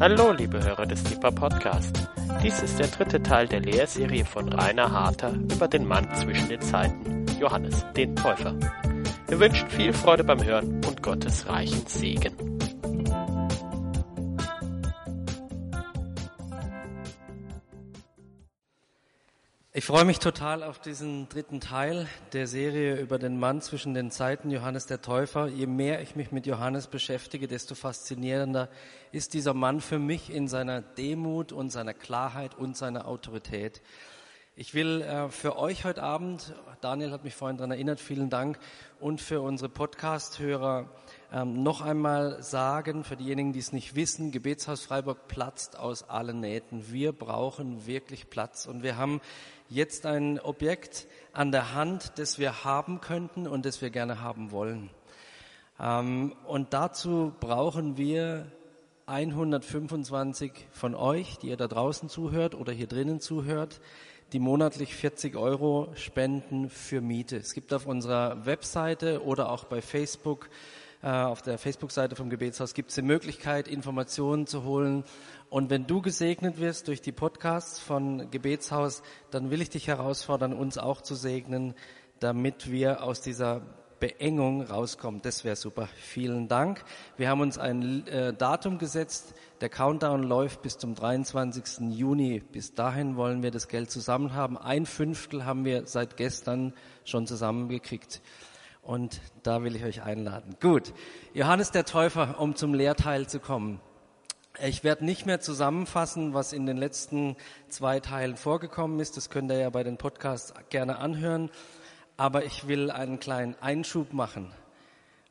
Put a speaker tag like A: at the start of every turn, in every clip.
A: Hallo, liebe Hörer des Deeper Podcast. Dies ist der dritte Teil der Lehrserie von Rainer Harter über den Mann zwischen den Zeiten, Johannes den Täufer. Wir wünschen viel Freude beim Hören und Gottes reichen Segen.
B: Ich freue mich total auf diesen dritten Teil der Serie über den Mann zwischen den Zeiten, Johannes der Täufer. Je mehr ich mich mit Johannes beschäftige, desto faszinierender ist dieser Mann für mich in seiner Demut und seiner Klarheit und seiner Autorität. Ich will äh, für euch heute Abend, Daniel hat mich vorhin daran erinnert, vielen Dank, und für unsere Podcast-Hörer ähm, noch einmal sagen, für diejenigen, die es nicht wissen, Gebetshaus Freiburg platzt aus allen Nähten. Wir brauchen wirklich Platz und wir haben jetzt ein Objekt an der Hand, das wir haben könnten und das wir gerne haben wollen. Ähm, und dazu brauchen wir 125 von euch, die ihr da draußen zuhört oder hier drinnen zuhört, die monatlich 40 Euro spenden für Miete. Es gibt auf unserer Webseite oder auch bei Facebook, auf der Facebook-Seite vom Gebetshaus gibt es die Möglichkeit, Informationen zu holen und wenn du gesegnet wirst durch die Podcasts von Gebetshaus, dann will ich dich herausfordern, uns auch zu segnen, damit wir aus dieser Beengung rauskommen. Das wäre super. Vielen Dank. Wir haben uns ein äh, Datum gesetzt. Der Countdown läuft bis zum 23. Juni. Bis dahin wollen wir das Geld zusammen haben. Ein Fünftel haben wir seit gestern schon zusammengekriegt. Und da will ich euch einladen. Gut. Johannes der Täufer, um zum Lehrteil zu kommen. Ich werde nicht mehr zusammenfassen, was in den letzten zwei Teilen vorgekommen ist. Das könnt ihr ja bei den Podcasts gerne anhören. Aber ich will einen kleinen Einschub machen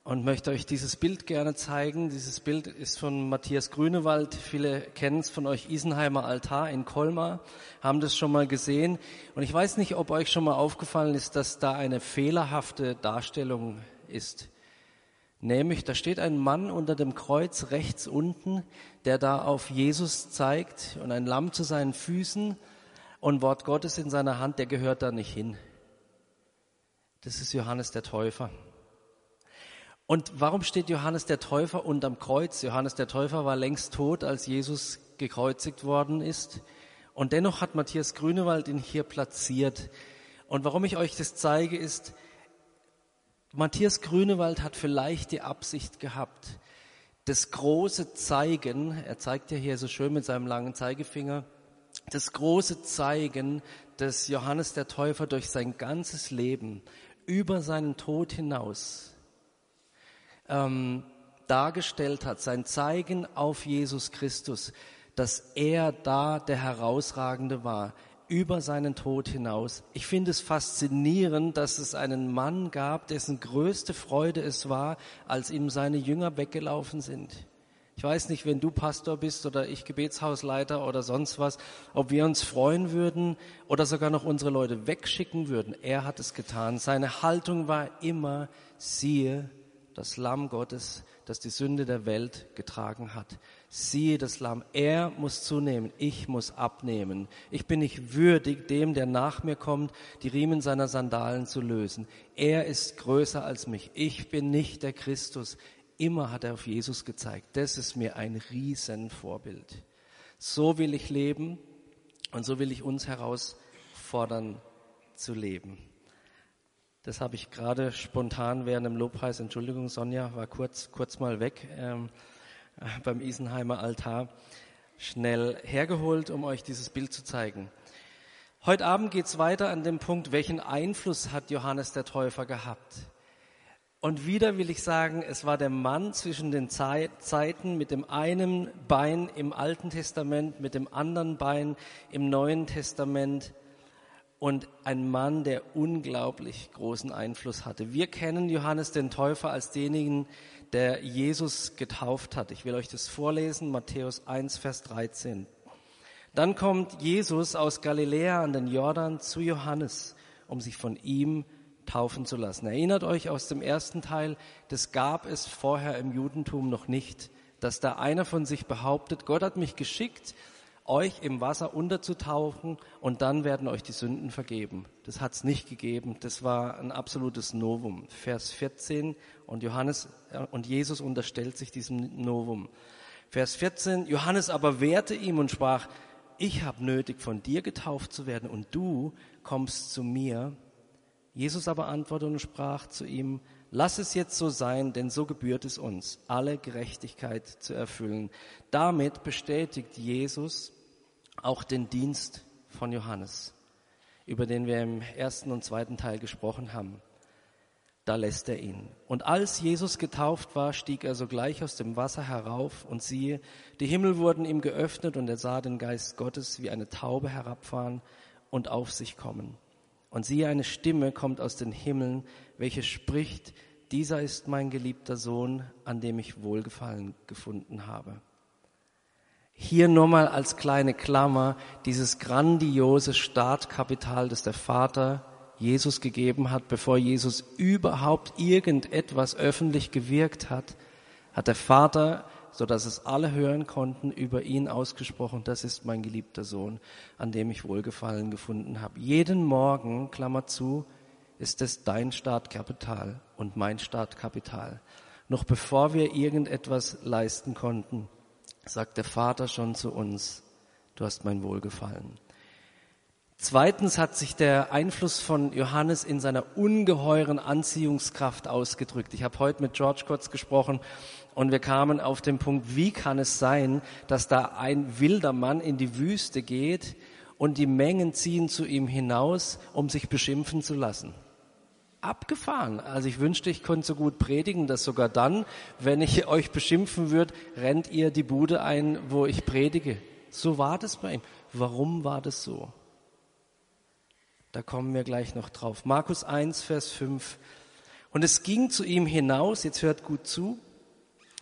B: und möchte euch dieses Bild gerne zeigen. Dieses Bild ist von Matthias Grünewald. Viele kennen es von euch, Isenheimer Altar in Colmar, haben das schon mal gesehen. Und ich weiß nicht, ob euch schon mal aufgefallen ist, dass da eine fehlerhafte Darstellung ist. Nämlich, da steht ein Mann unter dem Kreuz rechts unten, der da auf Jesus zeigt und ein Lamm zu seinen Füßen und Wort Gottes in seiner Hand, der gehört da nicht hin. Das ist Johannes der Täufer. Und warum steht Johannes der Täufer unterm Kreuz? Johannes der Täufer war längst tot, als Jesus gekreuzigt worden ist. Und dennoch hat Matthias Grünewald ihn hier platziert. Und warum ich euch das zeige, ist, Matthias Grünewald hat vielleicht die Absicht gehabt, das große Zeigen, er zeigt ja hier so schön mit seinem langen Zeigefinger, das große Zeigen des Johannes der Täufer durch sein ganzes Leben über seinen Tod hinaus ähm, dargestellt hat, sein Zeigen auf Jesus Christus, dass er da der Herausragende war, über seinen Tod hinaus. Ich finde es faszinierend, dass es einen Mann gab, dessen größte Freude es war, als ihm seine Jünger weggelaufen sind. Ich weiß nicht, wenn du Pastor bist oder ich Gebetshausleiter oder sonst was, ob wir uns freuen würden oder sogar noch unsere Leute wegschicken würden. Er hat es getan. Seine Haltung war immer, siehe das Lamm Gottes, das die Sünde der Welt getragen hat. Siehe das Lamm, er muss zunehmen, ich muss abnehmen. Ich bin nicht würdig, dem, der nach mir kommt, die Riemen seiner Sandalen zu lösen. Er ist größer als mich. Ich bin nicht der Christus. Immer hat er auf Jesus gezeigt. Das ist mir ein Riesenvorbild. So will ich leben und so will ich uns herausfordern zu leben. Das habe ich gerade spontan während dem Lobpreis, Entschuldigung, Sonja war kurz, kurz mal weg ähm, beim Isenheimer Altar, schnell hergeholt, um euch dieses Bild zu zeigen. Heute Abend geht es weiter an dem Punkt, welchen Einfluss hat Johannes der Täufer gehabt? Und wieder will ich sagen, es war der Mann zwischen den Zeiten mit dem einen Bein im Alten Testament, mit dem anderen Bein im Neuen Testament und ein Mann, der unglaublich großen Einfluss hatte. Wir kennen Johannes den Täufer als denjenigen, der Jesus getauft hat. Ich will euch das vorlesen, Matthäus 1, Vers 13. Dann kommt Jesus aus Galiläa an den Jordan zu Johannes, um sich von ihm taufen zu lassen. Erinnert euch aus dem ersten Teil, das gab es vorher im Judentum noch nicht, dass da einer von sich behauptet, Gott hat mich geschickt, euch im Wasser unterzutauchen und dann werden euch die Sünden vergeben. Das hat es nicht gegeben. Das war ein absolutes Novum. Vers 14 und Johannes äh, und Jesus unterstellt sich diesem Novum. Vers 14, Johannes aber wehrte ihm und sprach, ich habe nötig, von dir getauft zu werden und du kommst zu mir. Jesus aber antwortete und sprach zu ihm, lass es jetzt so sein, denn so gebührt es uns, alle Gerechtigkeit zu erfüllen. Damit bestätigt Jesus auch den Dienst von Johannes, über den wir im ersten und zweiten Teil gesprochen haben da lässt er ihn. Und als Jesus getauft war, stieg er sogleich aus dem Wasser herauf und siehe, die Himmel wurden ihm geöffnet und er sah den Geist Gottes wie eine Taube herabfahren und auf sich kommen. Und siehe, eine Stimme kommt aus den Himmeln, welche spricht, dieser ist mein geliebter Sohn, an dem ich Wohlgefallen gefunden habe. Hier nur mal als kleine Klammer dieses grandiose Startkapital, das der Vater Jesus gegeben hat, bevor Jesus überhaupt irgendetwas öffentlich gewirkt hat, hat der Vater, so dass es alle hören konnten, über ihn ausgesprochen, das ist mein geliebter Sohn, an dem ich Wohlgefallen gefunden habe. Jeden Morgen, Klammer zu, ist es dein Startkapital und mein Startkapital. Noch bevor wir irgendetwas leisten konnten, sagt der Vater schon zu uns, du hast mein Wohlgefallen. Zweitens hat sich der Einfluss von Johannes in seiner ungeheuren Anziehungskraft ausgedrückt. Ich habe heute mit George kurz gesprochen und wir kamen auf den Punkt, wie kann es sein, dass da ein wilder Mann in die Wüste geht und die Mengen ziehen zu ihm hinaus, um sich beschimpfen zu lassen. Abgefahren. Also ich wünschte, ich könnte so gut predigen, dass sogar dann, wenn ich euch beschimpfen würde, rennt ihr die Bude ein, wo ich predige. So war das bei ihm. Warum war das so? Da kommen wir gleich noch drauf. Markus 1, Vers 5. Und es ging zu ihm hinaus, jetzt hört gut zu,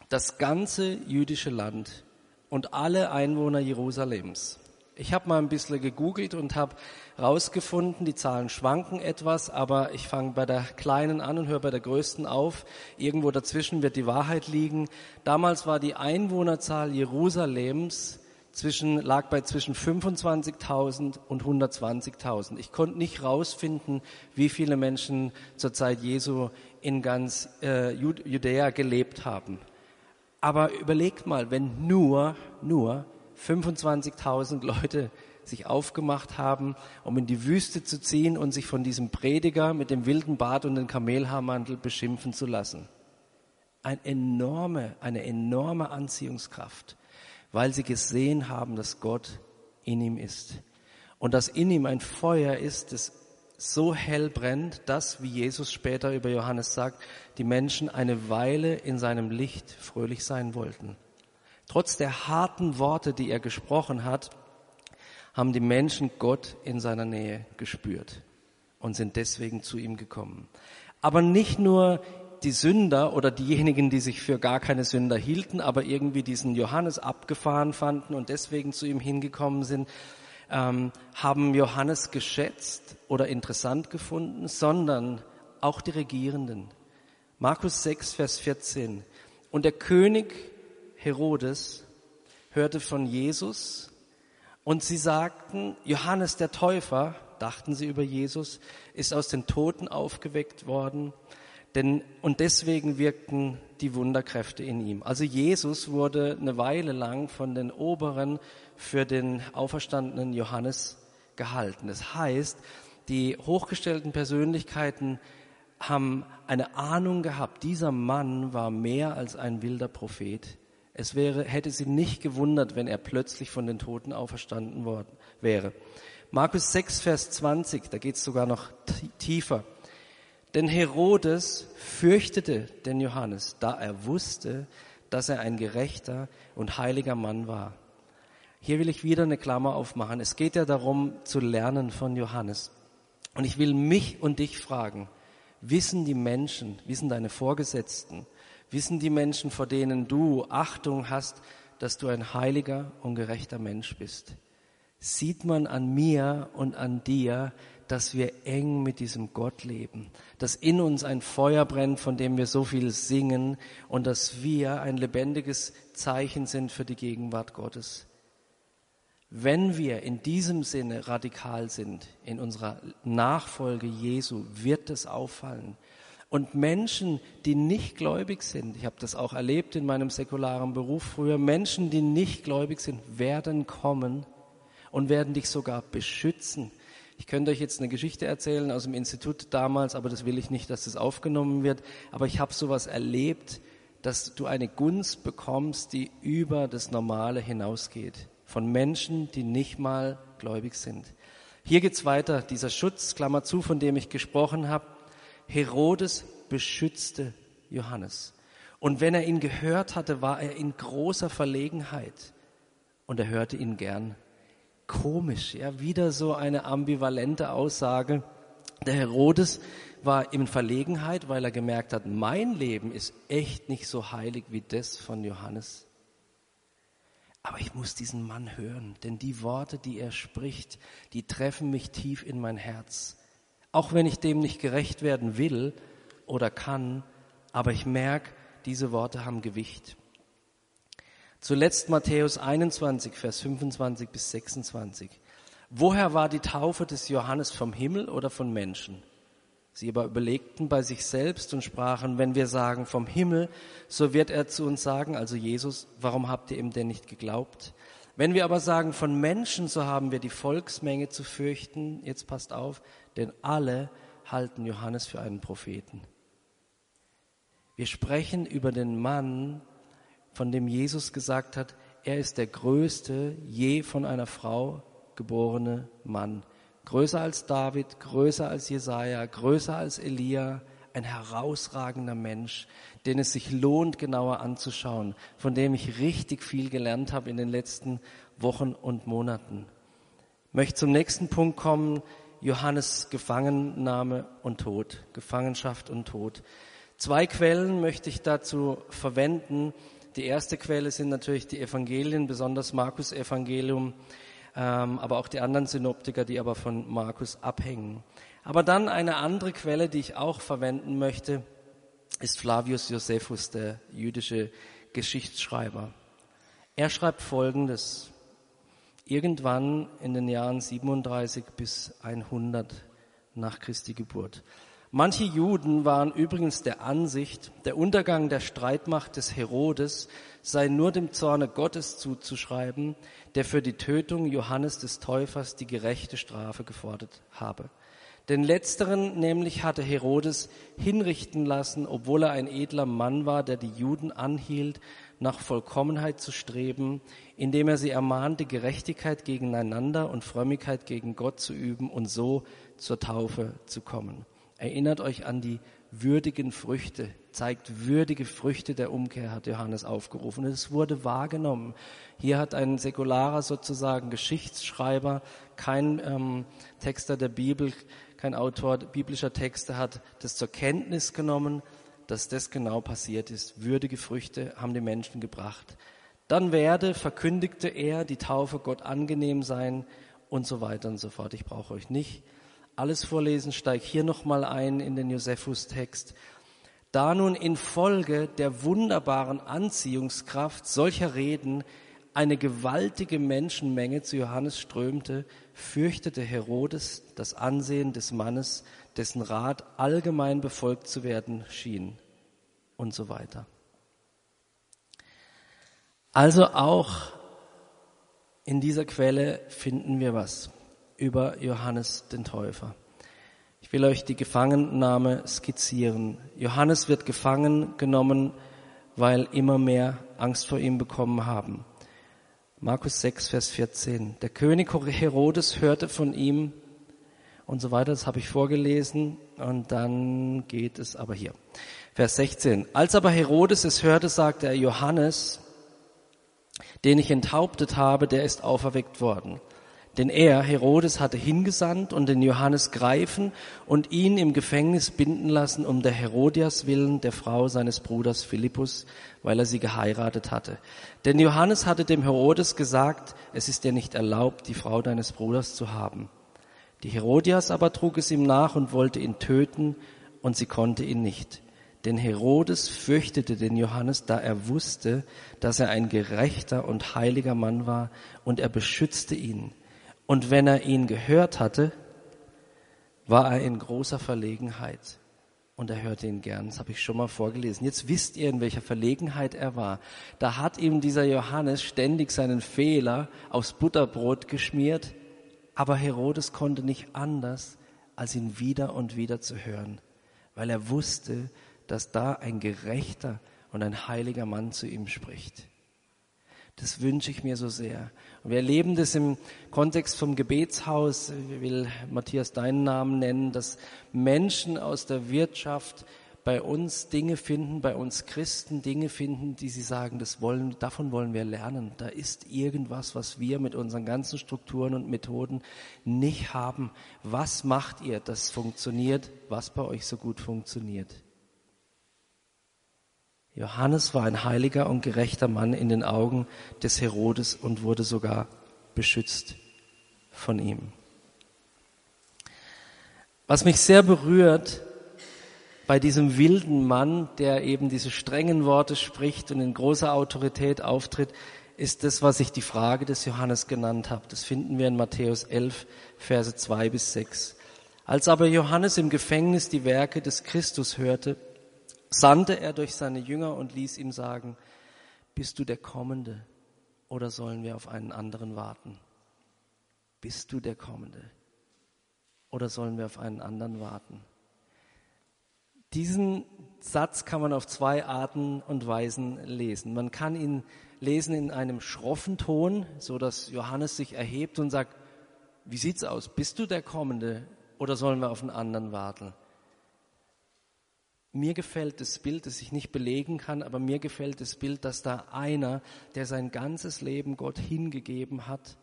B: das ganze jüdische Land und alle Einwohner Jerusalems. Ich habe mal ein bisschen gegoogelt und habe rausgefunden, die Zahlen schwanken etwas, aber ich fange bei der kleinen an und höre bei der größten auf. Irgendwo dazwischen wird die Wahrheit liegen. Damals war die Einwohnerzahl Jerusalems zwischen, lag bei zwischen 25.000 und 120.000. Ich konnte nicht rausfinden, wie viele Menschen zur Zeit Jesu in ganz äh, Judäa gelebt haben. Aber überlegt mal, wenn nur, nur 25.000 Leute sich aufgemacht haben, um in die Wüste zu ziehen und sich von diesem Prediger mit dem wilden Bart und dem Kamelhaarmantel beschimpfen zu lassen. Eine enorme, eine enorme Anziehungskraft weil sie gesehen haben, dass Gott in ihm ist. Und dass in ihm ein Feuer ist, das so hell brennt, dass, wie Jesus später über Johannes sagt, die Menschen eine Weile in seinem Licht fröhlich sein wollten. Trotz der harten Worte, die er gesprochen hat, haben die Menschen Gott in seiner Nähe gespürt und sind deswegen zu ihm gekommen. Aber nicht nur die Sünder oder diejenigen, die sich für gar keine Sünder hielten, aber irgendwie diesen Johannes abgefahren fanden und deswegen zu ihm hingekommen sind, ähm, haben Johannes geschätzt oder interessant gefunden, sondern auch die Regierenden. Markus 6, Vers 14. Und der König Herodes hörte von Jesus und sie sagten, Johannes der Täufer, dachten sie über Jesus, ist aus den Toten aufgeweckt worden. Denn, und deswegen wirkten die Wunderkräfte in ihm. Also Jesus wurde eine Weile lang von den Oberen für den auferstandenen Johannes gehalten. Das heißt, die hochgestellten Persönlichkeiten haben eine Ahnung gehabt, dieser Mann war mehr als ein wilder Prophet. Es wäre, hätte sie nicht gewundert, wenn er plötzlich von den Toten auferstanden worden wäre. Markus 6, Vers 20, da geht es sogar noch tiefer. Denn Herodes fürchtete den Johannes, da er wusste, dass er ein gerechter und heiliger Mann war. Hier will ich wieder eine Klammer aufmachen. Es geht ja darum zu lernen von Johannes. Und ich will mich und dich fragen, wissen die Menschen, wissen deine Vorgesetzten, wissen die Menschen, vor denen du Achtung hast, dass du ein heiliger und gerechter Mensch bist? Sieht man an mir und an dir, dass wir eng mit diesem Gott leben, dass in uns ein Feuer brennt, von dem wir so viel singen und dass wir ein lebendiges Zeichen sind für die Gegenwart Gottes. Wenn wir in diesem Sinne radikal sind, in unserer Nachfolge Jesu, wird es auffallen. Und Menschen, die nicht gläubig sind, ich habe das auch erlebt in meinem säkularen Beruf früher, Menschen, die nicht gläubig sind, werden kommen und werden dich sogar beschützen. Ich könnte euch jetzt eine Geschichte erzählen aus dem Institut damals, aber das will ich nicht, dass das aufgenommen wird. Aber ich habe sowas erlebt, dass du eine Gunst bekommst, die über das Normale hinausgeht. Von Menschen, die nicht mal gläubig sind. Hier geht's weiter. Dieser Schutz, Klammer zu, von dem ich gesprochen habe. Herodes beschützte Johannes. Und wenn er ihn gehört hatte, war er in großer Verlegenheit. Und er hörte ihn gern. Komisch, ja, wieder so eine ambivalente Aussage. Der Herodes war in Verlegenheit, weil er gemerkt hat, mein Leben ist echt nicht so heilig wie das von Johannes. Aber ich muss diesen Mann hören, denn die Worte, die er spricht, die treffen mich tief in mein Herz. Auch wenn ich dem nicht gerecht werden will oder kann, aber ich merke, diese Worte haben Gewicht. Zuletzt Matthäus 21, Vers 25 bis 26. Woher war die Taufe des Johannes vom Himmel oder von Menschen? Sie aber überlegten bei sich selbst und sprachen, wenn wir sagen vom Himmel, so wird er zu uns sagen, also Jesus, warum habt ihr ihm denn nicht geglaubt? Wenn wir aber sagen von Menschen, so haben wir die Volksmenge zu fürchten. Jetzt passt auf, denn alle halten Johannes für einen Propheten. Wir sprechen über den Mann, von dem Jesus gesagt hat, er ist der größte je von einer Frau geborene Mann. Größer als David, größer als Jesaja, größer als Elia, ein herausragender Mensch, den es sich lohnt, genauer anzuschauen, von dem ich richtig viel gelernt habe in den letzten Wochen und Monaten. Ich möchte zum nächsten Punkt kommen, Johannes Gefangennahme und Tod, Gefangenschaft und Tod. Zwei Quellen möchte ich dazu verwenden. Die erste Quelle sind natürlich die Evangelien, besonders Markus Evangelium, ähm, aber auch die anderen Synoptiker, die aber von Markus abhängen. Aber dann eine andere Quelle, die ich auch verwenden möchte, ist Flavius Josephus, der jüdische Geschichtsschreiber. Er schreibt Folgendes. Irgendwann in den Jahren 37 bis 100 nach Christi Geburt. Manche Juden waren übrigens der Ansicht, der Untergang der Streitmacht des Herodes sei nur dem Zorne Gottes zuzuschreiben, der für die Tötung Johannes des Täufers die gerechte Strafe gefordert habe. Den letzteren nämlich hatte Herodes hinrichten lassen, obwohl er ein edler Mann war, der die Juden anhielt, nach Vollkommenheit zu streben, indem er sie ermahnte, Gerechtigkeit gegeneinander und Frömmigkeit gegen Gott zu üben und so zur Taufe zu kommen. Erinnert euch an die würdigen Früchte, zeigt würdige Früchte der Umkehr, hat Johannes aufgerufen. Es wurde wahrgenommen. Hier hat ein säkularer sozusagen Geschichtsschreiber, kein ähm, Texter der Bibel, kein Autor biblischer Texte hat das zur Kenntnis genommen, dass das genau passiert ist. Würdige Früchte haben die Menschen gebracht. Dann werde, verkündigte er, die Taufe Gott angenehm sein und so weiter und so fort. Ich brauche euch nicht alles vorlesen, steig hier nochmal ein in den Josephus-Text. Da nun infolge der wunderbaren Anziehungskraft solcher Reden eine gewaltige Menschenmenge zu Johannes strömte, fürchtete Herodes das Ansehen des Mannes, dessen Rat allgemein befolgt zu werden schien und so weiter. Also auch in dieser Quelle finden wir was über Johannes den Täufer. Ich will euch die Gefangennahme skizzieren. Johannes wird gefangen genommen, weil immer mehr Angst vor ihm bekommen haben. Markus 6, Vers 14. Der König Herodes hörte von ihm und so weiter. Das habe ich vorgelesen. Und dann geht es aber hier. Vers 16. Als aber Herodes es hörte, sagte er, Johannes, den ich enthauptet habe, der ist auferweckt worden. Denn er, Herodes, hatte hingesandt und den Johannes greifen und ihn im Gefängnis binden lassen, um der Herodias willen, der Frau seines Bruders Philippus, weil er sie geheiratet hatte. Denn Johannes hatte dem Herodes gesagt, es ist dir nicht erlaubt, die Frau deines Bruders zu haben. Die Herodias aber trug es ihm nach und wollte ihn töten, und sie konnte ihn nicht. Denn Herodes fürchtete den Johannes, da er wusste, dass er ein gerechter und heiliger Mann war, und er beschützte ihn. Und wenn er ihn gehört hatte, war er in großer Verlegenheit. und er hörte ihn gern. Das habe ich schon mal vorgelesen. Jetzt wisst ihr, in welcher Verlegenheit er war. Da hat ihm dieser Johannes ständig seinen Fehler aufs Butterbrot geschmiert, aber Herodes konnte nicht anders, als ihn wieder und wieder zu hören, weil er wusste, dass da ein gerechter und ein heiliger Mann zu ihm spricht. Das wünsche ich mir so sehr. Und wir erleben das im Kontext vom Gebetshaus. Ich will Matthias deinen Namen nennen, dass Menschen aus der Wirtschaft bei uns Dinge finden, bei uns Christen Dinge finden, die sie sagen, das wollen, davon wollen wir lernen. Da ist irgendwas, was wir mit unseren ganzen Strukturen und Methoden nicht haben. Was macht ihr, das funktioniert, was bei euch so gut funktioniert? Johannes war ein heiliger und gerechter Mann in den Augen des Herodes und wurde sogar beschützt von ihm. Was mich sehr berührt bei diesem wilden Mann, der eben diese strengen Worte spricht und in großer Autorität auftritt, ist das, was ich die Frage des Johannes genannt habe. Das finden wir in Matthäus 11, Verse 2 bis 6. Als aber Johannes im Gefängnis die Werke des Christus hörte, sandte er durch seine Jünger und ließ ihm sagen, bist du der Kommende oder sollen wir auf einen anderen warten? Bist du der Kommende oder sollen wir auf einen anderen warten? Diesen Satz kann man auf zwei Arten und Weisen lesen. Man kann ihn lesen in einem schroffen Ton, so dass Johannes sich erhebt und sagt, wie sieht's aus? Bist du der Kommende oder sollen wir auf einen anderen warten? Mir gefällt das Bild, das ich nicht belegen kann, aber mir gefällt das Bild, dass da einer, der sein ganzes Leben Gott hingegeben hat,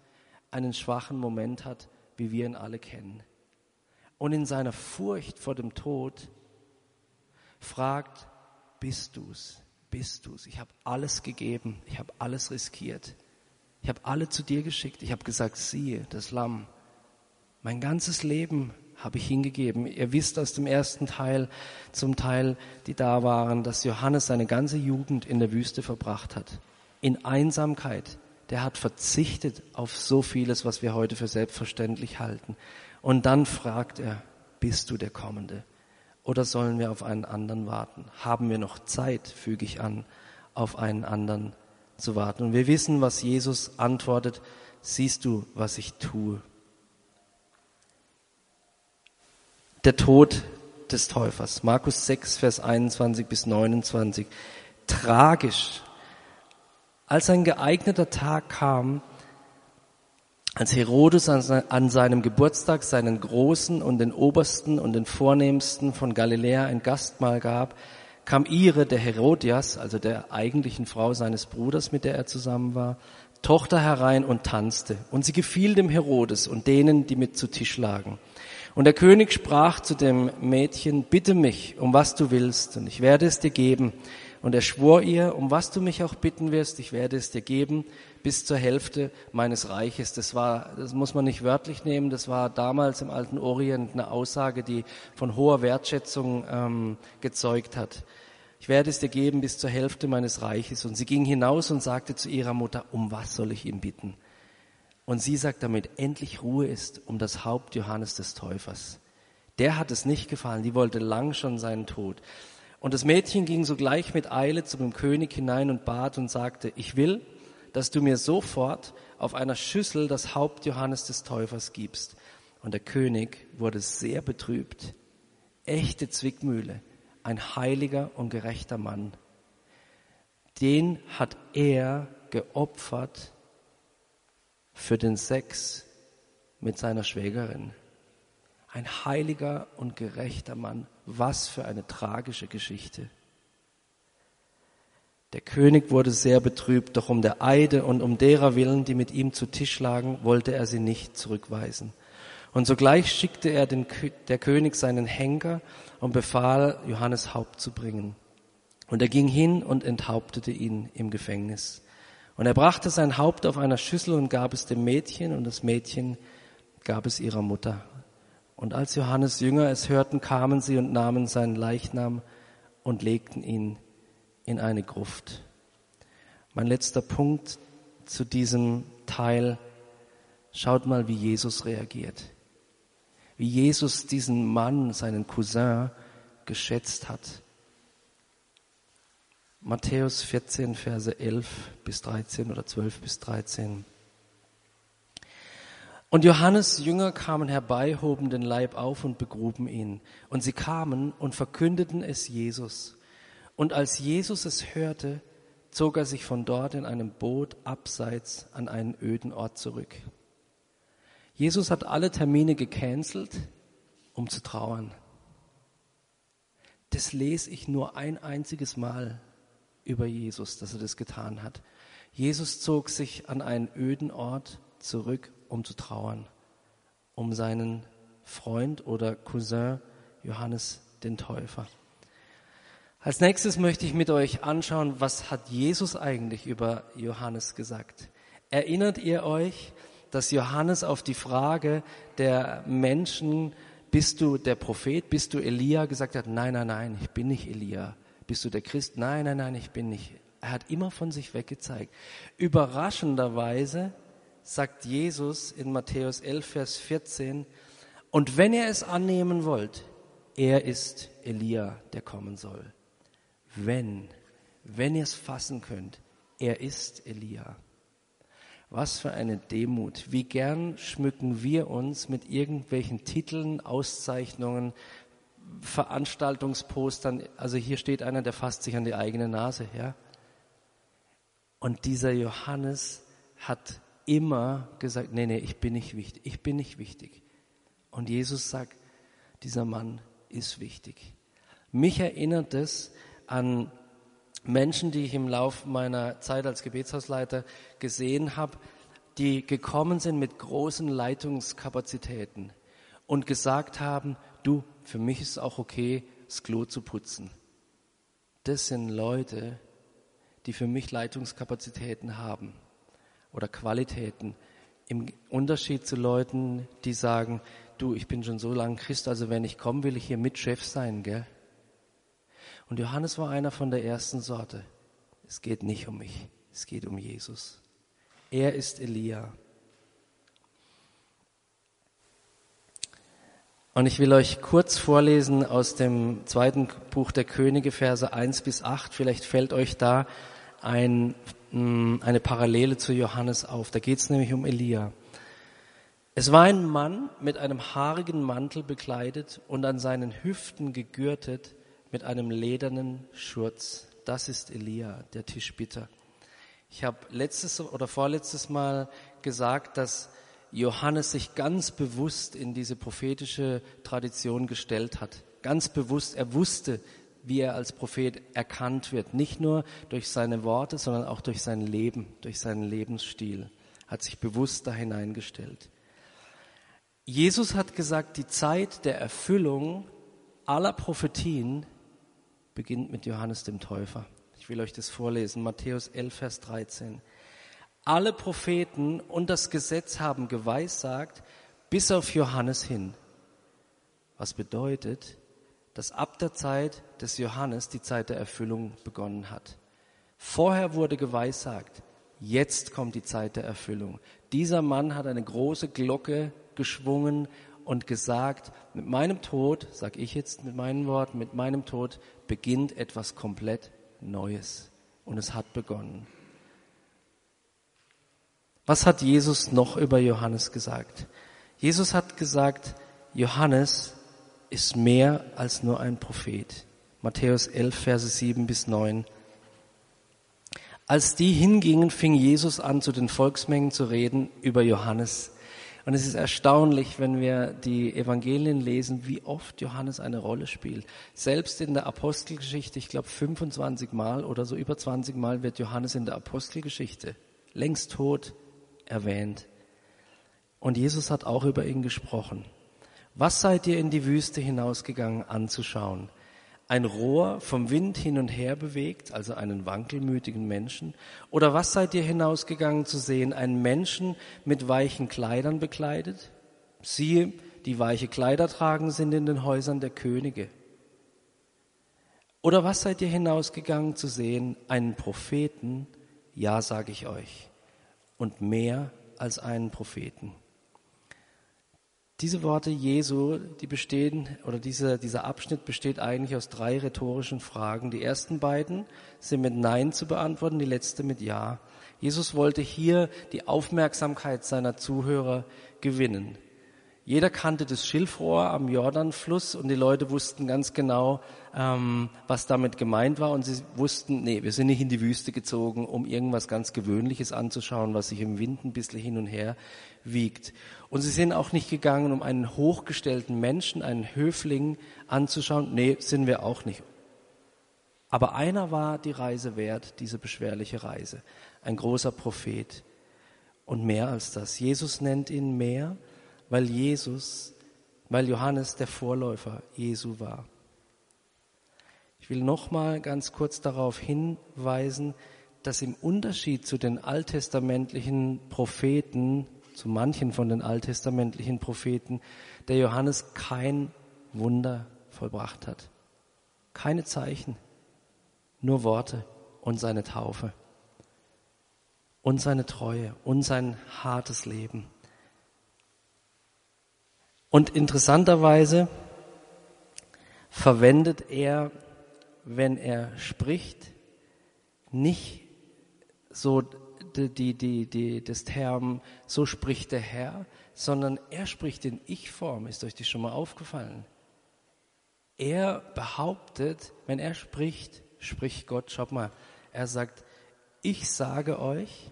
B: einen schwachen Moment hat, wie wir ihn alle kennen. Und in seiner Furcht vor dem Tod fragt, bist du's? Bist du's? Ich habe alles gegeben, ich habe alles riskiert. Ich habe alle zu dir geschickt. Ich habe gesagt, siehe, das Lamm. Mein ganzes Leben habe ich hingegeben. Ihr wisst aus dem ersten Teil, zum Teil, die da waren, dass Johannes seine ganze Jugend in der Wüste verbracht hat. In Einsamkeit. Der hat verzichtet auf so vieles, was wir heute für selbstverständlich halten. Und dann fragt er, bist du der Kommende? Oder sollen wir auf einen anderen warten? Haben wir noch Zeit, füge ich an, auf einen anderen zu warten? Und wir wissen, was Jesus antwortet, siehst du, was ich tue? der Tod des Täufers. Markus 6, Vers 21 bis 29. Tragisch. Als ein geeigneter Tag kam, als Herodes an seinem Geburtstag seinen Großen und den Obersten und den Vornehmsten von Galiläa ein Gastmahl gab, kam ihre, der Herodias, also der eigentlichen Frau seines Bruders, mit der er zusammen war, Tochter herein und tanzte. Und sie gefiel dem Herodes und denen, die mit zu Tisch lagen. Und der König sprach zu dem Mädchen, bitte mich, um was du willst, und ich werde es dir geben. Und er schwor ihr, um was du mich auch bitten wirst, ich werde es dir geben, bis zur Hälfte meines Reiches. Das war, das muss man nicht wörtlich nehmen, das war damals im alten Orient eine Aussage, die von hoher Wertschätzung ähm, gezeugt hat. Ich werde es dir geben bis zur Hälfte meines Reiches. Und sie ging hinaus und sagte zu ihrer Mutter, um was soll ich ihn bitten? Und sie sagt, damit endlich Ruhe ist um das Haupt Johannes des Täufers. Der hat es nicht gefallen, die wollte lang schon seinen Tod. Und das Mädchen ging sogleich mit Eile zu dem König hinein und bat und sagte, ich will, dass du mir sofort auf einer Schüssel das Haupt Johannes des Täufers gibst. Und der König wurde sehr betrübt. Echte Zwickmühle, ein heiliger und gerechter Mann. Den hat er geopfert für den Sex mit seiner Schwägerin. Ein heiliger und gerechter Mann. Was für eine tragische Geschichte. Der König wurde sehr betrübt, doch um der Eide und um derer willen, die mit ihm zu Tisch lagen, wollte er sie nicht zurückweisen. Und sogleich schickte er den, der König seinen Henker und befahl, Johannes Haupt zu bringen. Und er ging hin und enthauptete ihn im Gefängnis. Und er brachte sein Haupt auf einer Schüssel und gab es dem Mädchen und das Mädchen gab es ihrer Mutter. Und als Johannes Jünger es hörten, kamen sie und nahmen seinen Leichnam und legten ihn in eine Gruft. Mein letzter Punkt zu diesem Teil. Schaut mal, wie Jesus reagiert. Wie Jesus diesen Mann, seinen Cousin, geschätzt hat. Matthäus 14, Verse 11 bis 13 oder 12 bis 13. Und Johannes Jünger kamen herbei, hoben den Leib auf und begruben ihn. Und sie kamen und verkündeten es Jesus. Und als Jesus es hörte, zog er sich von dort in einem Boot abseits an einen öden Ort zurück. Jesus hat alle Termine gecancelt, um zu trauern. Das lese ich nur ein einziges Mal über Jesus, dass er das getan hat. Jesus zog sich an einen öden Ort zurück, um zu trauern, um seinen Freund oder Cousin Johannes den Täufer. Als nächstes möchte ich mit euch anschauen, was hat Jesus eigentlich über Johannes gesagt. Erinnert ihr euch, dass Johannes auf die Frage der Menschen, bist du der Prophet, bist du Elia, gesagt hat, nein, nein, nein, ich bin nicht Elia. Bist du der Christ? Nein, nein, nein, ich bin nicht. Er hat immer von sich weggezeigt. Überraschenderweise sagt Jesus in Matthäus 11, Vers 14, und wenn ihr es annehmen wollt, er ist Elia, der kommen soll. Wenn, wenn ihr es fassen könnt, er ist Elia. Was für eine Demut. Wie gern schmücken wir uns mit irgendwelchen Titeln, Auszeichnungen, Veranstaltungspostern, also hier steht einer, der fasst sich an die eigene Nase, ja. Und dieser Johannes hat immer gesagt, nee, nee, ich bin nicht wichtig, ich bin nicht wichtig. Und Jesus sagt, dieser Mann ist wichtig. Mich erinnert es an Menschen, die ich im Laufe meiner Zeit als Gebetshausleiter gesehen habe, die gekommen sind mit großen Leitungskapazitäten und gesagt haben, du, für mich ist es auch okay, das Klo zu putzen. Das sind Leute, die für mich Leitungskapazitäten haben oder Qualitäten. Im Unterschied zu Leuten, die sagen, du, ich bin schon so lange Christ, also wenn ich komme, will ich hier Mitchef sein, gell? Und Johannes war einer von der ersten Sorte. Es geht nicht um mich, es geht um Jesus. Er ist Elia. Und ich will euch kurz vorlesen aus dem zweiten Buch der Könige, Verse 1 bis 8. Vielleicht fällt euch da ein, eine Parallele zu Johannes auf. Da geht es nämlich um Elia. Es war ein Mann mit einem haarigen Mantel bekleidet und an seinen Hüften gegürtet mit einem ledernen Schurz. Das ist Elia, der Tischbitter. Ich habe letztes oder vorletztes Mal gesagt, dass Johannes sich ganz bewusst in diese prophetische Tradition gestellt hat. Ganz bewusst, er wusste, wie er als Prophet erkannt wird. Nicht nur durch seine Worte, sondern auch durch sein Leben, durch seinen Lebensstil. Hat sich bewusst da hineingestellt. Jesus hat gesagt, die Zeit der Erfüllung aller Prophetien beginnt mit Johannes dem Täufer. Ich will euch das vorlesen. Matthäus 11, Vers 13. Alle Propheten und das Gesetz haben geweissagt, bis auf Johannes hin. Was bedeutet, dass ab der Zeit des Johannes die Zeit der Erfüllung begonnen hat. Vorher wurde geweissagt, jetzt kommt die Zeit der Erfüllung. Dieser Mann hat eine große Glocke geschwungen und gesagt, mit meinem Tod, sag ich jetzt mit meinen Worten, mit meinem Tod beginnt etwas komplett Neues. Und es hat begonnen. Was hat Jesus noch über Johannes gesagt? Jesus hat gesagt, Johannes ist mehr als nur ein Prophet. Matthäus 11, Verse 7 bis 9. Als die hingingen, fing Jesus an, zu den Volksmengen zu reden über Johannes. Und es ist erstaunlich, wenn wir die Evangelien lesen, wie oft Johannes eine Rolle spielt. Selbst in der Apostelgeschichte, ich glaube 25 Mal oder so über 20 Mal wird Johannes in der Apostelgeschichte längst tot erwähnt. Und Jesus hat auch über ihn gesprochen. Was seid ihr in die Wüste hinausgegangen anzuschauen? Ein Rohr vom Wind hin und her bewegt, also einen wankelmütigen Menschen? Oder was seid ihr hinausgegangen zu sehen? Einen Menschen mit weichen Kleidern bekleidet? Siehe, die weiche Kleider tragen sind in den Häusern der Könige. Oder was seid ihr hinausgegangen zu sehen? Einen Propheten? Ja, sage ich euch und mehr als einen Propheten. Diese Worte Jesu, die bestehen, oder dieser, dieser Abschnitt besteht eigentlich aus drei rhetorischen Fragen. Die ersten beiden sind mit Nein zu beantworten, die letzte mit Ja. Jesus wollte hier die Aufmerksamkeit seiner Zuhörer gewinnen. Jeder kannte das Schilfrohr am Jordanfluss und die Leute wussten ganz genau, ähm, was damit gemeint war. Und sie wussten, nee, wir sind nicht in die Wüste gezogen, um irgendwas ganz Gewöhnliches anzuschauen, was sich im Wind ein bisschen hin und her wiegt. Und sie sind auch nicht gegangen, um einen hochgestellten Menschen, einen Höfling anzuschauen. Nee, sind wir auch nicht. Aber einer war die Reise wert, diese beschwerliche Reise. Ein großer Prophet. Und mehr als das. Jesus nennt ihn mehr, weil Jesus, weil Johannes der Vorläufer Jesu war. Ich will noch mal ganz kurz darauf hinweisen, dass im Unterschied zu den alttestamentlichen Propheten, zu manchen von den alttestamentlichen Propheten, der Johannes kein Wunder vollbracht hat. Keine Zeichen, nur Worte und seine Taufe und seine Treue und sein hartes Leben. Und interessanterweise verwendet er wenn er spricht, nicht so die, die, die, die, das Term, so spricht der Herr, sondern er spricht in Ich-Form. Ist euch das schon mal aufgefallen? Er behauptet, wenn er spricht, spricht Gott, schaut mal, er sagt, ich sage euch,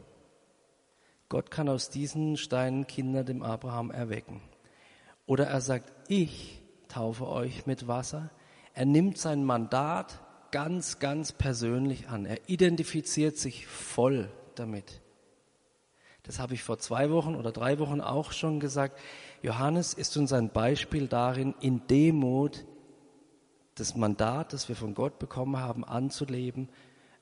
B: Gott kann aus diesen Steinen Kinder dem Abraham erwecken. Oder er sagt, ich taufe euch mit Wasser, er nimmt sein Mandat ganz, ganz persönlich an. Er identifiziert sich voll damit. Das habe ich vor zwei Wochen oder drei Wochen auch schon gesagt. Johannes ist uns ein Beispiel darin, in Demut das Mandat, das wir von Gott bekommen haben, anzuleben,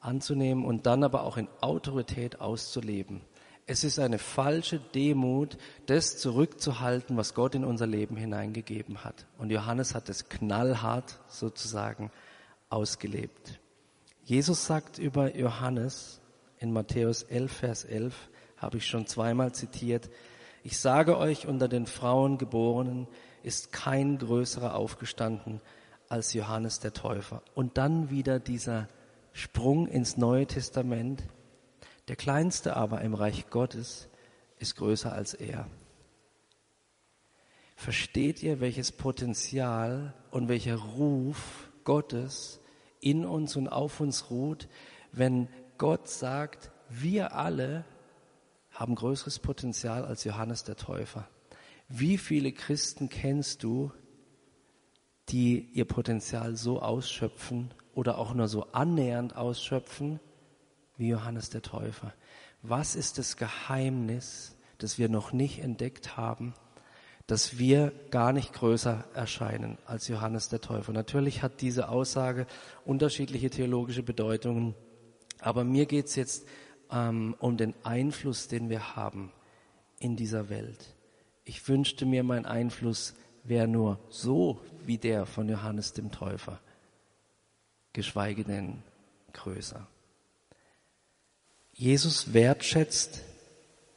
B: anzunehmen und dann aber auch in Autorität auszuleben. Es ist eine falsche Demut, das zurückzuhalten, was Gott in unser Leben hineingegeben hat. Und Johannes hat es knallhart sozusagen ausgelebt. Jesus sagt über Johannes in Matthäus 11, Vers 11, habe ich schon zweimal zitiert, ich sage euch, unter den Frauen geborenen ist kein größerer aufgestanden als Johannes der Täufer. Und dann wieder dieser Sprung ins Neue Testament, der Kleinste aber im Reich Gottes ist größer als er. Versteht ihr, welches Potenzial und welcher Ruf Gottes in uns und auf uns ruht, wenn Gott sagt, wir alle haben größeres Potenzial als Johannes der Täufer. Wie viele Christen kennst du, die ihr Potenzial so ausschöpfen oder auch nur so annähernd ausschöpfen, wie Johannes der Täufer. Was ist das Geheimnis, das wir noch nicht entdeckt haben, dass wir gar nicht größer erscheinen als Johannes der Täufer? Natürlich hat diese Aussage unterschiedliche theologische Bedeutungen, aber mir geht es jetzt ähm, um den Einfluss, den wir haben in dieser Welt. Ich wünschte mir, mein Einfluss wäre nur so wie der von Johannes dem Täufer, geschweige denn größer. Jesus wertschätzt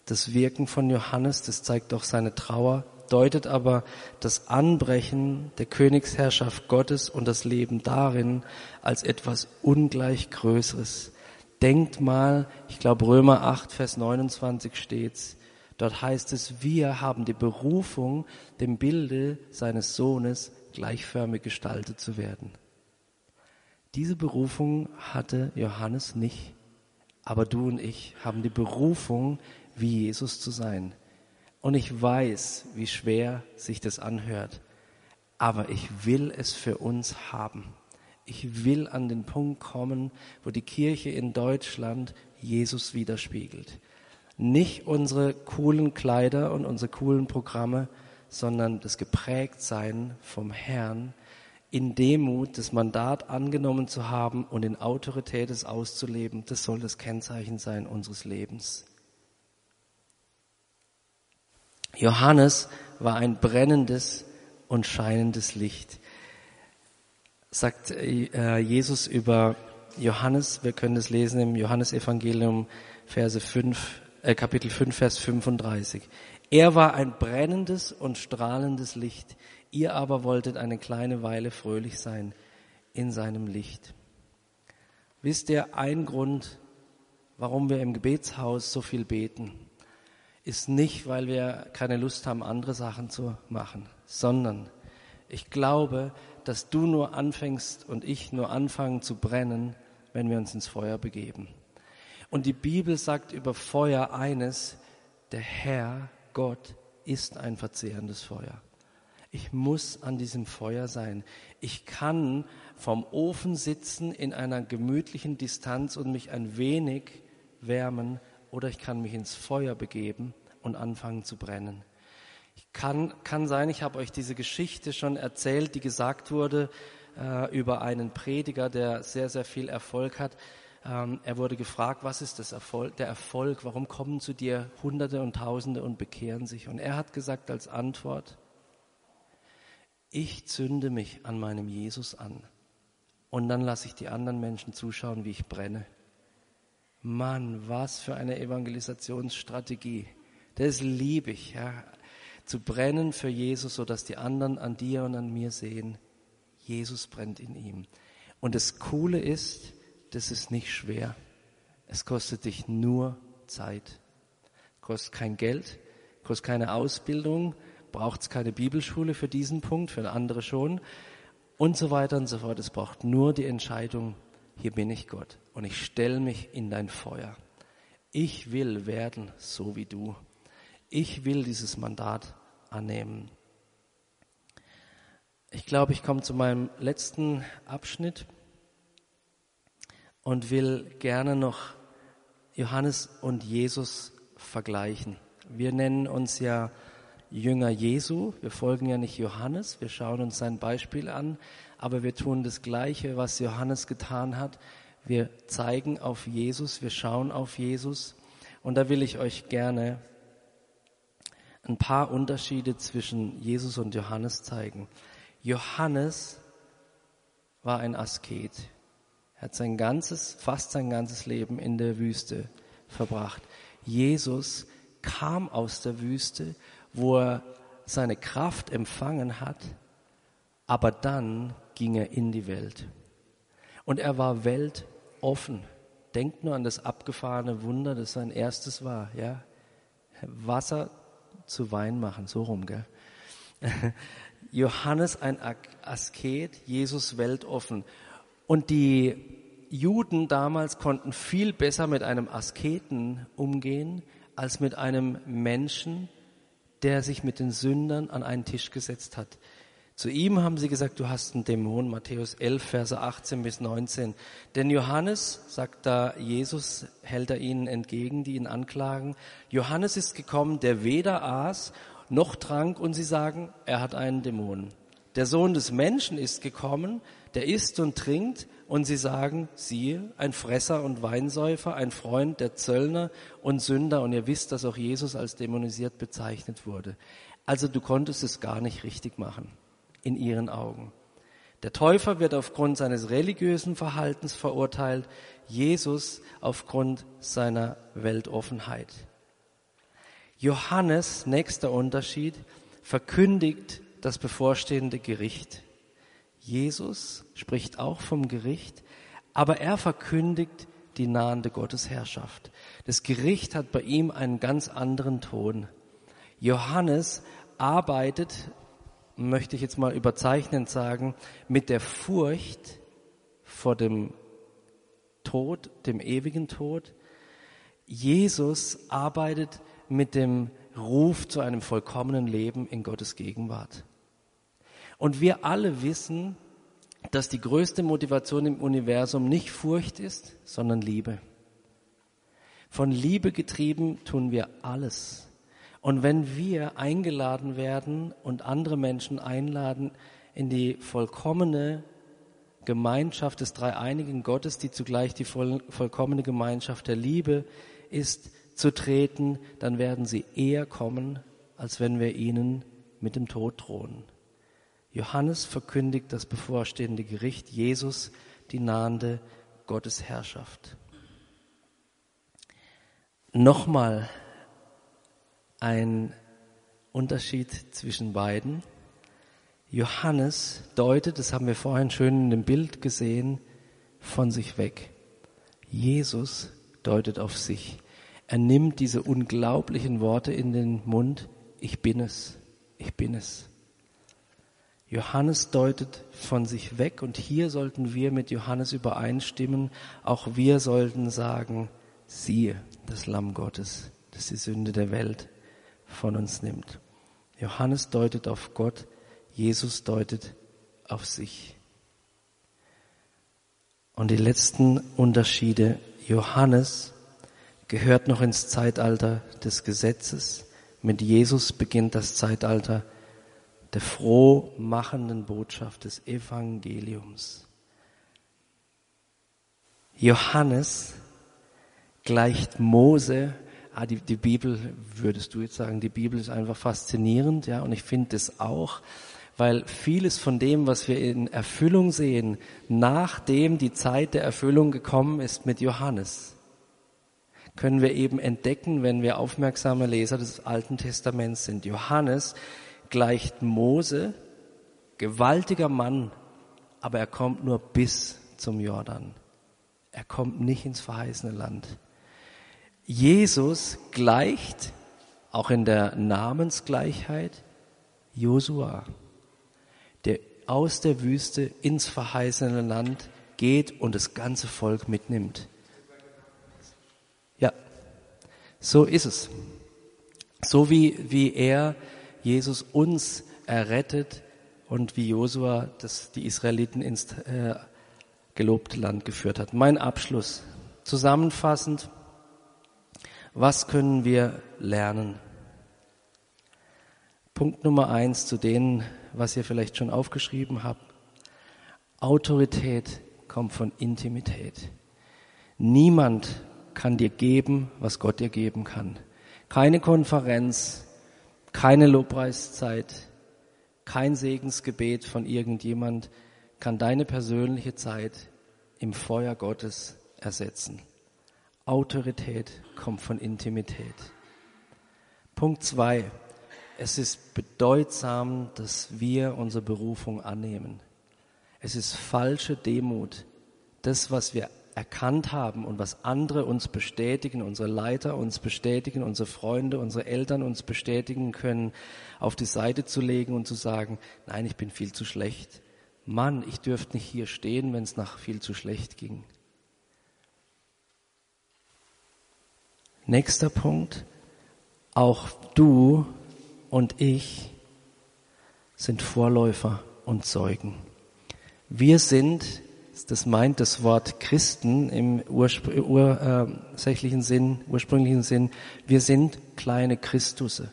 B: das Wirken von Johannes, das zeigt auch seine Trauer, deutet aber das Anbrechen der Königsherrschaft Gottes und das Leben darin als etwas ungleich Größeres. Denkt mal, ich glaube Römer 8, Vers 29 steht's. Dort heißt es, wir haben die Berufung, dem Bilde seines Sohnes gleichförmig gestaltet zu werden. Diese Berufung hatte Johannes nicht. Aber du und ich haben die Berufung, wie Jesus zu sein. Und ich weiß, wie schwer sich das anhört. Aber ich will es für uns haben. Ich will an den Punkt kommen, wo die Kirche in Deutschland Jesus widerspiegelt. Nicht unsere coolen Kleider und unsere coolen Programme, sondern das Geprägtsein vom Herrn, in Demut das Mandat angenommen zu haben und in Autorität es auszuleben, das soll das Kennzeichen sein unseres Lebens. Johannes war ein brennendes und scheinendes Licht. Sagt äh, Jesus über Johannes, wir können es lesen im Johannesevangelium Verse 5 äh, Kapitel 5, Vers 35. Er war ein brennendes und strahlendes Licht. Ihr aber wolltet eine kleine Weile fröhlich sein in seinem Licht. Wisst ihr, ein Grund, warum wir im Gebetshaus so viel beten, ist nicht, weil wir keine Lust haben, andere Sachen zu machen, sondern ich glaube, dass du nur anfängst und ich nur anfangen zu brennen, wenn wir uns ins Feuer begeben. Und die Bibel sagt über Feuer eines, der Herr, Gott, ist ein verzehrendes Feuer. Ich muss an diesem Feuer sein. Ich kann vom Ofen sitzen in einer gemütlichen Distanz und mich ein wenig wärmen oder ich kann mich ins Feuer begeben und anfangen zu brennen. Ich kann, kann sein, ich habe euch diese Geschichte schon erzählt, die gesagt wurde äh, über einen Prediger, der sehr, sehr viel Erfolg hat. Ähm, er wurde gefragt, was ist das Erfolg, der Erfolg, warum kommen zu dir Hunderte und Tausende und bekehren sich? Und er hat gesagt als Antwort, ich zünde mich an meinem Jesus an und dann lasse ich die anderen Menschen zuschauen, wie ich brenne. Mann, was für eine Evangelisationsstrategie. Das liebe ich, ja. Zu brennen für Jesus, sodass die anderen an dir und an mir sehen, Jesus brennt in ihm. Und das Coole ist, das ist nicht schwer. Es kostet dich nur Zeit. Kostet kein Geld, kostet keine Ausbildung, braucht es keine Bibelschule für diesen Punkt, für andere schon und so weiter und so fort. Es braucht nur die Entscheidung, hier bin ich Gott und ich stelle mich in dein Feuer. Ich will werden so wie du. Ich will dieses Mandat annehmen. Ich glaube, ich komme zu meinem letzten Abschnitt und will gerne noch Johannes und Jesus vergleichen. Wir nennen uns ja Jünger Jesu. Wir folgen ja nicht Johannes, wir schauen uns sein Beispiel an, aber wir tun das Gleiche, was Johannes getan hat. Wir zeigen auf Jesus, wir schauen auf Jesus. Und da will ich euch gerne ein paar Unterschiede zwischen Jesus und Johannes zeigen. Johannes war ein Asket. Er hat sein ganzes, fast sein ganzes Leben in der Wüste verbracht. Jesus kam aus der Wüste wo er seine Kraft empfangen hat, aber dann ging er in die Welt. Und er war weltoffen. Denkt nur an das abgefahrene Wunder, das sein erstes war, ja. Wasser zu Wein machen, so rum, gell. Johannes ein Asket, Jesus weltoffen. Und die Juden damals konnten viel besser mit einem Asketen umgehen als mit einem Menschen, der sich mit den Sündern an einen Tisch gesetzt hat. Zu ihm haben sie gesagt, du hast einen Dämon, Matthäus 11, Verse 18 bis 19. Denn Johannes, sagt da Jesus, hält er ihnen entgegen, die ihn anklagen, Johannes ist gekommen, der weder aß noch trank und sie sagen, er hat einen Dämon. Der Sohn des Menschen ist gekommen, der isst und trinkt und sie sagen, siehe, ein Fresser und Weinsäufer, ein Freund der Zöllner und Sünder und ihr wisst, dass auch Jesus als dämonisiert bezeichnet wurde. Also du konntest es gar nicht richtig machen in ihren Augen. Der Täufer wird aufgrund seines religiösen Verhaltens verurteilt, Jesus aufgrund seiner Weltoffenheit. Johannes, nächster Unterschied, verkündigt das bevorstehende Gericht. Jesus spricht auch vom Gericht, aber er verkündigt die nahende Gottesherrschaft. Das Gericht hat bei ihm einen ganz anderen Ton. Johannes arbeitet, möchte ich jetzt mal überzeichnend sagen, mit der Furcht vor dem Tod, dem ewigen Tod. Jesus arbeitet mit dem Ruf zu einem vollkommenen Leben in Gottes Gegenwart. Und wir alle wissen, dass die größte Motivation im Universum nicht Furcht ist, sondern Liebe. Von Liebe getrieben tun wir alles. Und wenn wir eingeladen werden und andere Menschen einladen in die vollkommene Gemeinschaft des dreieinigen Gottes, die zugleich die voll, vollkommene Gemeinschaft der Liebe ist, zu treten, dann werden sie eher kommen, als wenn wir ihnen mit dem Tod drohen. Johannes verkündigt das bevorstehende Gericht, Jesus die nahende Gottesherrschaft. Nochmal ein Unterschied zwischen beiden. Johannes deutet, das haben wir vorhin schön in dem Bild gesehen, von sich weg. Jesus deutet auf sich. Er nimmt diese unglaublichen Worte in den Mund. Ich bin es. Ich bin es. Johannes deutet von sich weg und hier sollten wir mit Johannes übereinstimmen. Auch wir sollten sagen, siehe, das Lamm Gottes, das die Sünde der Welt von uns nimmt. Johannes deutet auf Gott, Jesus deutet auf sich. Und die letzten Unterschiede. Johannes gehört noch ins Zeitalter des Gesetzes. Mit Jesus beginnt das Zeitalter der frohmachenden Botschaft des Evangeliums. Johannes gleicht Mose. Ah, die, die Bibel, würdest du jetzt sagen, die Bibel ist einfach faszinierend, ja, und ich finde es auch weil vieles von dem, was wir in Erfüllung sehen, nachdem die Zeit der Erfüllung gekommen ist mit Johannes, können wir eben entdecken, wenn wir aufmerksame Leser des Alten Testaments sind. Johannes gleicht Mose, gewaltiger Mann, aber er kommt nur bis zum Jordan. Er kommt nicht ins verheißene Land. Jesus gleicht, auch in der Namensgleichheit, Josua der aus der Wüste ins verheißene Land geht und das ganze Volk mitnimmt. Ja, so ist es. So wie, wie er, Jesus, uns errettet und wie Josua die Israeliten ins äh, gelobte Land geführt hat. Mein Abschluss. Zusammenfassend, was können wir lernen? Punkt Nummer eins zu denen, was ihr vielleicht schon aufgeschrieben habt. Autorität kommt von Intimität. Niemand kann dir geben, was Gott dir geben kann. Keine Konferenz, keine Lobpreiszeit, kein Segensgebet von irgendjemand kann deine persönliche Zeit im Feuer Gottes ersetzen. Autorität kommt von Intimität. Punkt zwei es ist bedeutsam, dass wir unsere Berufung annehmen. Es ist falsche Demut. Das, was wir erkannt haben und was andere uns bestätigen, unsere Leiter uns bestätigen, unsere Freunde, unsere Eltern uns bestätigen können, auf die Seite zu legen und zu sagen, nein, ich bin viel zu schlecht. Mann, ich dürfte nicht hier stehen, wenn es nach viel zu schlecht ging. Nächster Punkt. Auch du und ich sind Vorläufer und Zeugen. Wir sind, das meint das Wort Christen im ursächlichen Sinn, ursprünglichen Sinn, wir sind kleine Christusse.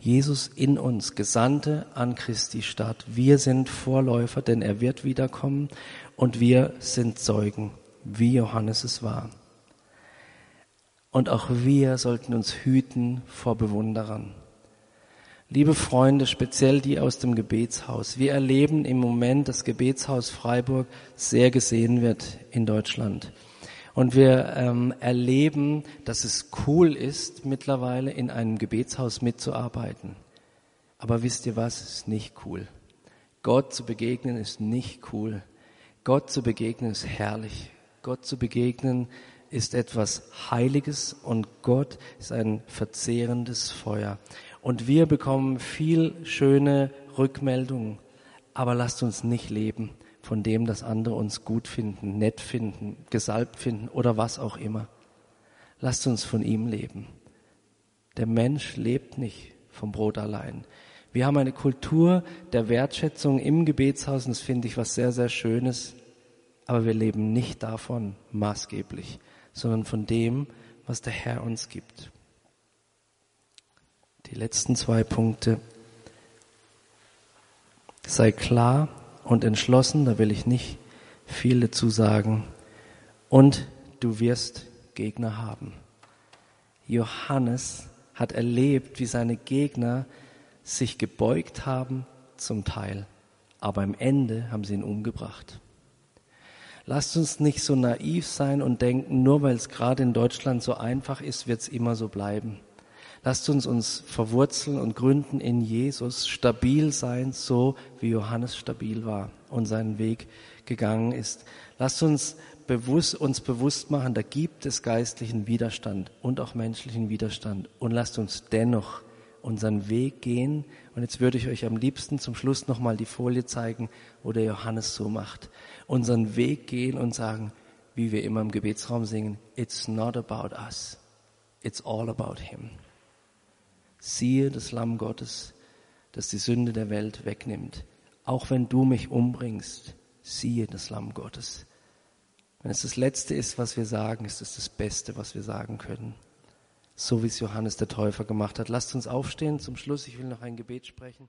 B: Jesus in uns, Gesandte an Christi Stadt. Wir sind Vorläufer, denn er wird wiederkommen und wir sind Zeugen, wie Johannes es war. Und auch wir sollten uns hüten vor Bewunderern. Liebe Freunde, speziell die aus dem Gebetshaus, wir erleben im Moment, dass Gebetshaus Freiburg sehr gesehen wird in Deutschland. Und wir ähm, erleben, dass es cool ist, mittlerweile in einem Gebetshaus mitzuarbeiten. Aber wisst ihr was? Ist nicht cool. Gott zu begegnen ist nicht cool. Gott zu begegnen ist herrlich. Gott zu begegnen ist etwas Heiliges und Gott ist ein verzehrendes Feuer. Und wir bekommen viel schöne Rückmeldungen. Aber lasst uns nicht leben von dem, dass andere uns gut finden, nett finden, gesalbt finden oder was auch immer. Lasst uns von ihm leben. Der Mensch lebt nicht vom Brot allein. Wir haben eine Kultur der Wertschätzung im Gebetshaus und das finde ich was sehr, sehr Schönes. Aber wir leben nicht davon maßgeblich, sondern von dem, was der Herr uns gibt. Die letzten zwei Punkte. Sei klar und entschlossen, da will ich nicht viel dazu sagen. Und du wirst Gegner haben. Johannes hat erlebt, wie seine Gegner sich gebeugt haben, zum Teil, aber am Ende haben sie ihn umgebracht. Lasst uns nicht so naiv sein und denken, nur weil es gerade in Deutschland so einfach ist, wird es immer so bleiben. Lasst uns uns verwurzeln und gründen in Jesus, stabil sein, so wie Johannes stabil war und seinen Weg gegangen ist. Lasst uns bewusst, uns bewusst machen, da gibt es geistlichen Widerstand und auch menschlichen Widerstand. Und lasst uns dennoch unseren Weg gehen. Und jetzt würde ich euch am liebsten zum Schluss nochmal die Folie zeigen, wo der Johannes so macht. Unseren Weg gehen und sagen, wie wir immer im Gebetsraum singen, it's not about us, it's all about him siehe das Lamm Gottes, das die Sünde der Welt wegnimmt. Auch wenn du mich umbringst, siehe das Lamm Gottes. Wenn es das Letzte ist, was wir sagen, ist es das Beste, was wir sagen können. So wie es Johannes der Täufer gemacht hat. Lasst uns aufstehen zum Schluss. Ich will noch ein Gebet sprechen.